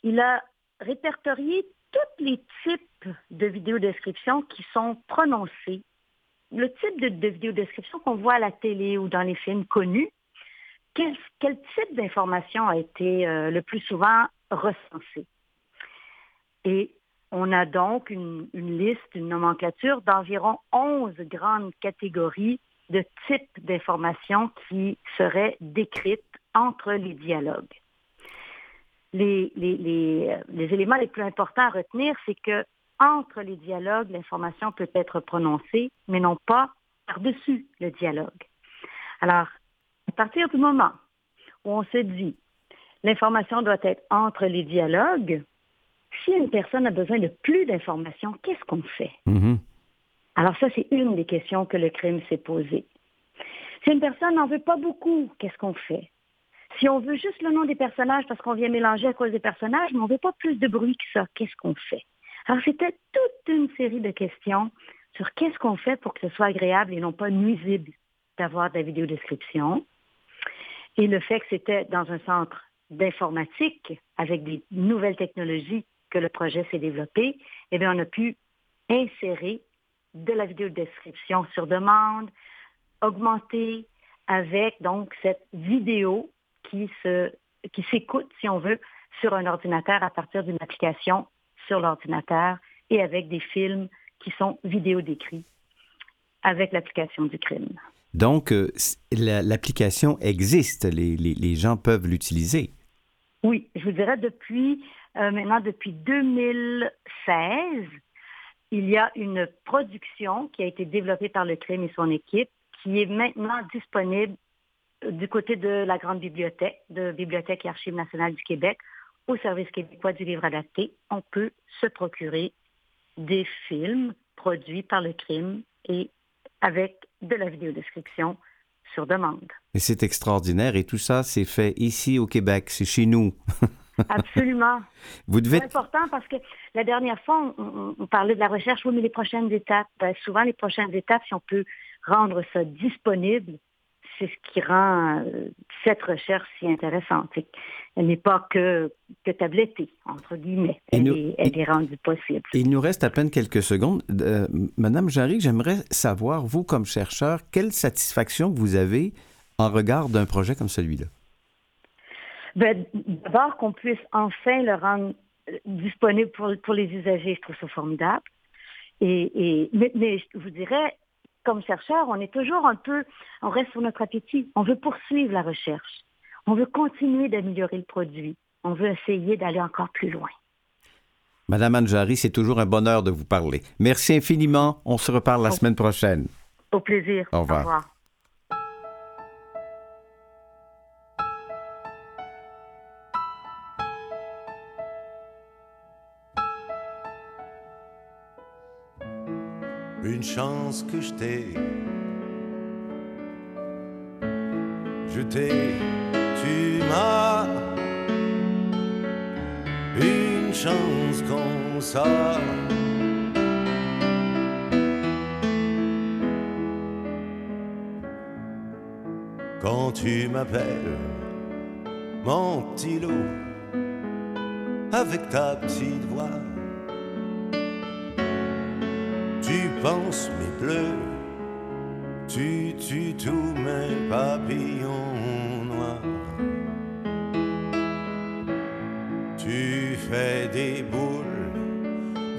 il a répertorié tous les types de vidéodescriptions qui sont prononcées. Le type de, de vidéodescription qu'on voit à la télé ou dans les films connus, quel, type d'information a été euh, le plus souvent recensé? Et on a donc une, liste, une nomenclature d'environ 11 grandes catégories de types d'informations qui seraient décrites entre les dialogues. Les, éléments les plus importants à retenir, c'est que entre les dialogues, l'information peut être prononcée, mais non pas par-dessus le dialogue. Alors, à partir du moment où on se dit l'information doit être entre les dialogues, si une personne a besoin de plus d'informations, qu'est-ce qu'on fait? Mhm. Alors ça, c'est une des questions que le crime s'est posée. Si une personne n'en veut pas beaucoup, qu'est-ce qu'on fait? Si on veut juste le nom des personnages parce qu'on vient mélanger à cause des personnages, mais on ne veut pas plus de bruit que ça, qu'est-ce qu'on fait? Alors c'était toute une série de questions sur qu'est-ce qu'on fait pour que ce soit agréable et non pas nuisible d'avoir de la vidéodescription. Et le fait que c'était dans un centre d'informatique avec des nouvelles technologies que le projet s'est développé, eh bien, on a pu insérer de la vidéodescription sur demande, augmenter avec donc cette vidéo qui se qui s'écoute, si on veut, sur un ordinateur à partir d'une application sur l'ordinateur et avec des films qui sont vidéo décrits avec l'application du crime. Donc, euh, l'application existe, les, gens peuvent l'utiliser. Oui, je vous dirais depuis euh, maintenant depuis 2016, il y a une production qui a été développée par le crime et son équipe qui est maintenant disponible euh, du côté de la Grande Bibliothèque, de Bibliothèque et Archives nationales du Québec, au Service québécois du livre adapté. On peut se procurer des films produits par le crime et avec de la vidéodescription sur demande. Et c'est extraordinaire. Et tout ça, c'est fait ici au Québec, c'est chez nous. Absolument. Vous devez... C'est important parce que la dernière fois, on, on- on parlait de la recherche, oui, mais les prochaines étapes, ben, souvent les prochaines étapes, si on peut rendre ça disponible, c'est ce qui rend euh, cette recherche si intéressante. Elle n'est pas que, que tablettée, entre guillemets. Et Elle, nous- est, elle est rendue possible. Il nous reste à peine quelques secondes. Euh, Madame Jarry, j'aimerais savoir, vous comme chercheur, quelle satisfaction vous avez en regard d'un projet comme celui-là? Ben, D'abord, qu'on puisse enfin le rendre euh, disponible pour, pour les usagers, je trouve ça formidable. Et, et, mais, mais je vous dirais, comme chercheur, on est toujours un peu, on reste sur notre appétit. On veut poursuivre la recherche. On veut continuer d'améliorer le produit. On veut essayer d'aller encore plus loin. Madame Anjari, c'est toujours un bonheur de vous parler. Merci infiniment. On se reparle la Au- semaine prochaine. Au plaisir. Au revoir. Au revoir. Une chance que je t'ai. Je t'ai, tu m'as. Une chance comme ça. Quand tu m'appelles, mon petit loup, avec ta petite voix. Tu penses mes bleus, tu tues tous mes papillons noirs. Tu fais des boules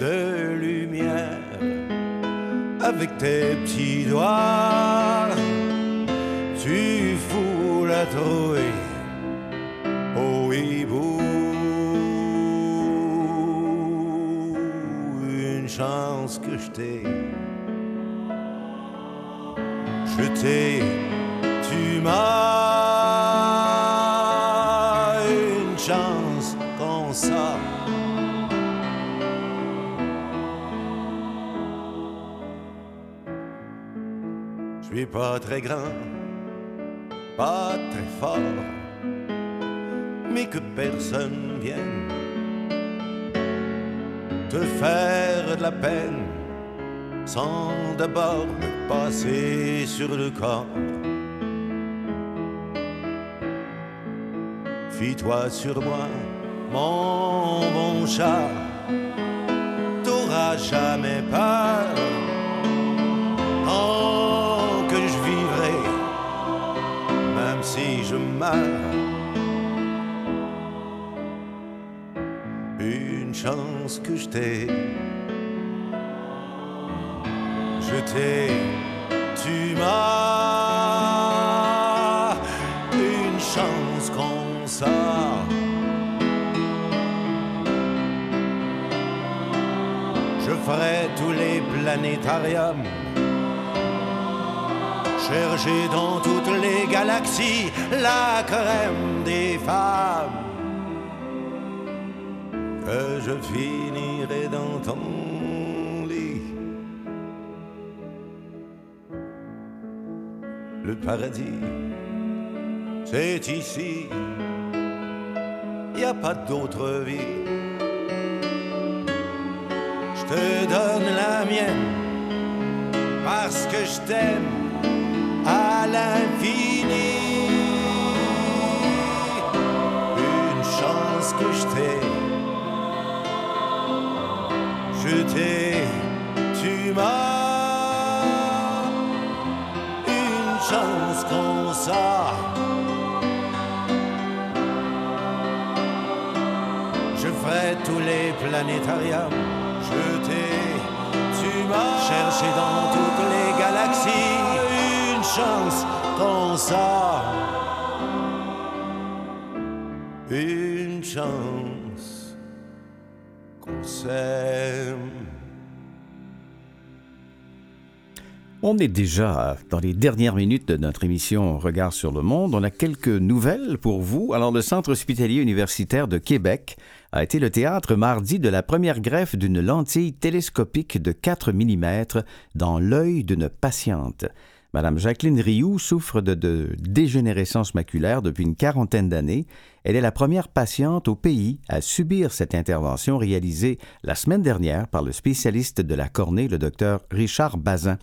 de lumière avec tes petits doigts. Tu fous la trouée au hibou. Une chance que je t'ai. Tu m'as une chance comme ça. Je suis pas très grand, pas très fort, mais que personne vienne te faire de la peine sans d'abord me passer sur le corps. Fie-toi sur moi, mon bon chat, t'auras jamais peur tant que je vivrai, même si je meurs. Une chance que je t'ai, je t'ai, tu m'as une chance comme ça. Je ferai tous les planétariums chercher dans toutes les galaxies la crème des femmes. Que je finirai dans Le paradis, c'est ici. Y a pas d'autre vie. Je te donne la mienne parce que je t'aime à l'infini. Une chance que je t'ai, je t'ai, tu m'as. Je ferai tous les planétariums, je t'ai, tu m'as cherché dans toutes les galaxies une chance comme ça. Une chance qu'on s'aime. On est déjà dans les dernières minutes de notre émission Regard sur le monde. On a quelques nouvelles pour vous. Alors, le Centre hospitalier universitaire de Québec a été le théâtre mardi de la première greffe d'une lentille télescopique de 4 mm dans l'œil d'une patiente. Madame Jacqueline Rioux souffre de, de dégénérescence maculaire depuis une quarantaine d'années. Elle est la première patiente au pays à subir cette intervention réalisée la semaine dernière par le spécialiste de la cornée, le docteur Richard Bazin.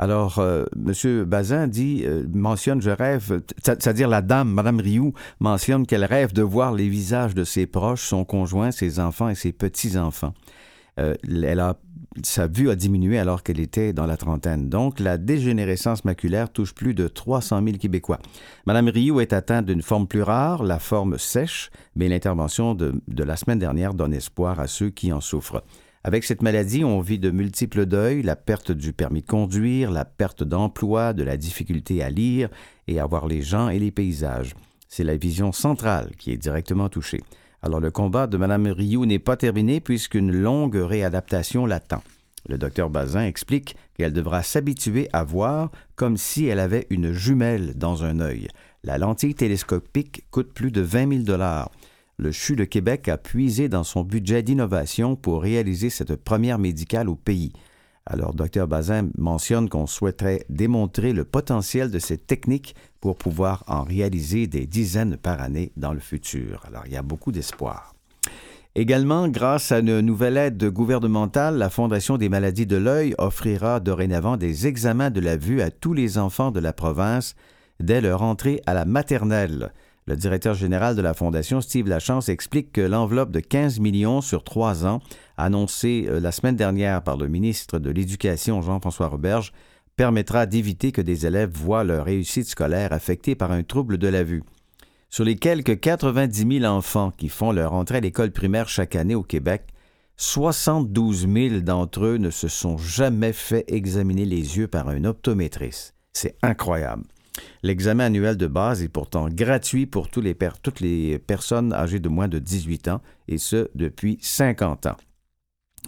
Alors, euh, M. Bazin dit, euh, mentionne, je rêve, c'est-à-dire la dame, Mme Rioux, mentionne qu'elle rêve de voir les visages de ses proches, son conjoint, ses enfants et ses petits-enfants. Euh, elle sa vue a diminué alors qu'elle était dans la trentaine. Donc, la dégénérescence maculaire touche plus de 300 000 Québécois. Mme Rioux est atteinte d'une forme plus rare, la forme sèche, mais l'intervention de la semaine dernière donne espoir à ceux qui en souffrent. Avec cette maladie, on vit de multiples deuils, la perte du permis de conduire, la perte d'emploi, de la difficulté à lire et à voir les gens et les paysages. C'est la vision centrale qui est directement touchée. Alors le combat de Mme Rioux n'est pas terminé puisqu'une longue réadaptation l'attend. Le docteur Bazin explique qu'elle devra s'habituer à voir comme si elle avait une jumelle dans un œil. La lentille télescopique coûte plus de 20 000 dollars le CHU de Québec a puisé dans son budget d'innovation pour réaliser cette première médicale au pays. Alors, Dr Bazin mentionne qu'on souhaiterait démontrer le potentiel de cette technique pour pouvoir en réaliser des dizaines par année dans le futur. Alors, il y a beaucoup d'espoir. Également, grâce à une nouvelle aide gouvernementale, la Fondation des maladies de l'œil offrira dorénavant des examens de la vue à tous les enfants de la province dès leur entrée à la maternelle. Le directeur général de la Fondation, Steve Lachance, explique que l'enveloppe de 15 millions sur trois ans, annoncée euh, la semaine dernière par le ministre de l'Éducation, Jean-François Roberge, permettra d'éviter que des élèves voient leur réussite scolaire affectée par un trouble de la vue. Sur les quelques 90 000 enfants qui font leur entrée à l'école primaire chaque année au Québec, 72 000 d'entre eux ne se sont jamais fait examiner les yeux par un optométriste. C'est incroyable. L'examen annuel de base est pourtant gratuit pour toutes les personnes âgées de moins de 18 ans, et ce depuis 50 ans.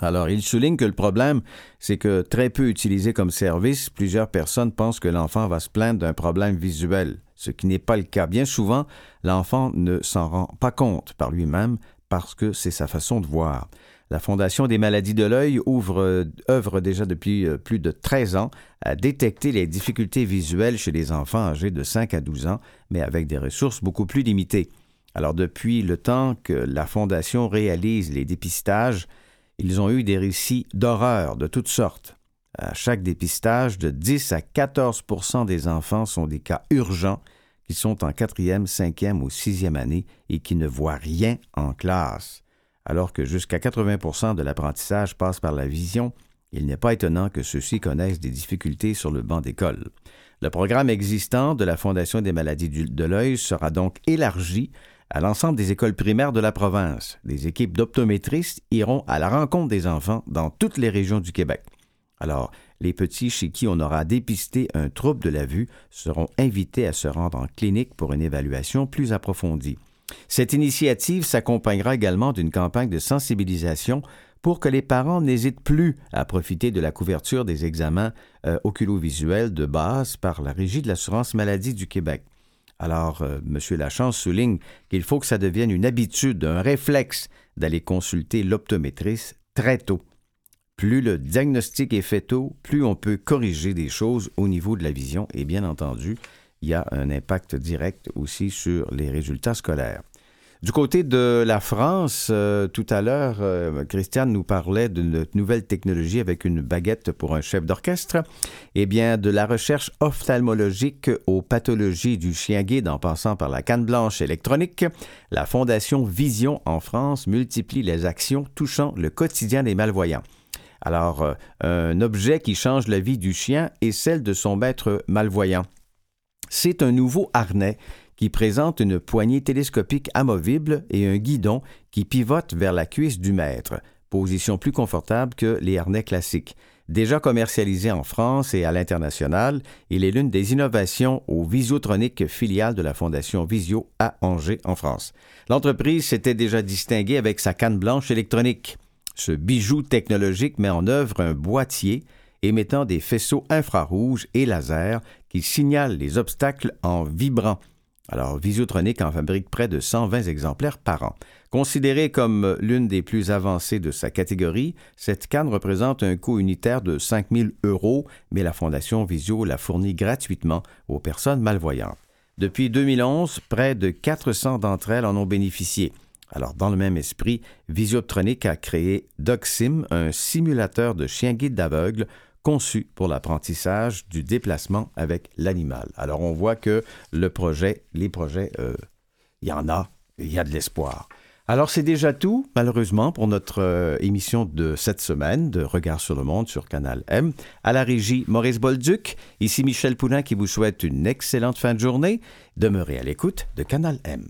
Alors, il souligne que le problème, c'est que très peu utilisé comme service, plusieurs personnes pensent que l'enfant va se plaindre d'un problème visuel, ce qui n'est pas le cas. Bien souvent, l'enfant ne s'en rend pas compte par lui-même parce que c'est sa façon de voir. La Fondation des maladies de l'œil ouvre, œuvre déjà depuis euh, plus de 13 ans à détecter les difficultés visuelles chez les enfants âgés de 5 à 12 ans, mais avec des ressources beaucoup plus limitées. Alors depuis le temps que la Fondation réalise les dépistages, ils ont eu des récits d'horreur de toutes sortes. À chaque dépistage, de 10 à 14% des enfants sont des cas urgents qui sont en quatrième, cinquième ou sixième année et qui ne voient rien en classe. Alors que jusqu'à 80% de l'apprentissage passe par la vision, il n'est pas étonnant que ceux-ci connaissent des difficultés sur le banc d'école. Le programme existant de la Fondation des maladies de l'œil sera donc élargi à l'ensemble des écoles primaires de la province. Des équipes d'optométristes iront à la rencontre des enfants dans toutes les régions du Québec. Alors, les petits chez qui on aura dépisté un trouble de la vue seront invités à se rendre en clinique pour une évaluation plus approfondie. Cette initiative s'accompagnera également d'une campagne de sensibilisation pour que les parents n'hésitent plus à profiter de la couverture des examens euh, oculovisuels de base par la Régie de l'assurance maladie du Québec. Alors, euh, M. Lachance souligne qu'il faut que ça devienne une habitude, un réflexe d'aller consulter l'optométriste très tôt. Plus le diagnostic est fait tôt, plus on peut corriger des choses au niveau de la vision et bien entendu, il y a un impact direct aussi sur les résultats scolaires. Du côté de la France, euh, tout à l'heure, euh, Christiane nous parlait d'une nouvelle technologie avec une baguette pour un chef d'orchestre. Eh bien, de la recherche ophtalmologique aux pathologies du chien guide en passant par la canne blanche électronique, la Fondation Vision en France multiplie les actions touchant le quotidien des malvoyants. Alors, euh, un objet qui change la vie du chien est celle de son maître malvoyant. C'est un nouveau harnais qui présente une poignée télescopique amovible et un guidon qui pivote vers la cuisse du maître, position plus confortable que les harnais classiques. Déjà commercialisé en France et à l'international, il est l'une des innovations au Visiotronique filiale de la Fondation Visio à Angers en France. L'entreprise s'était déjà distinguée avec sa canne blanche électronique. Ce bijou technologique met en œuvre un boîtier émettant des faisceaux infrarouges et laser qui signalent les obstacles en vibrant. Alors, Visiotronic en fabrique près de 120 exemplaires par an. Considérée comme l'une des plus avancées de sa catégorie, cette canne représente un coût unitaire de 5 000 euros, mais la Fondation Visio la fournit gratuitement aux personnes malvoyantes. Depuis 2011, près de 400 d'entre elles en ont bénéficié. Alors, dans le même esprit, Visiotronic a créé DocSim, un simulateur de chien guide d'aveugle conçu pour l'apprentissage du déplacement avec l'animal. Alors on voit que le projet, les projets, euh, il y en a, il y a de l'espoir. Alors c'est déjà tout, malheureusement, pour notre euh, émission de cette semaine de Regard sur le monde sur Canal M. À la régie, Maurice Bolduc, ici Michel Poulain qui vous souhaite une excellente fin de journée. Demeurez à l'écoute de Canal M.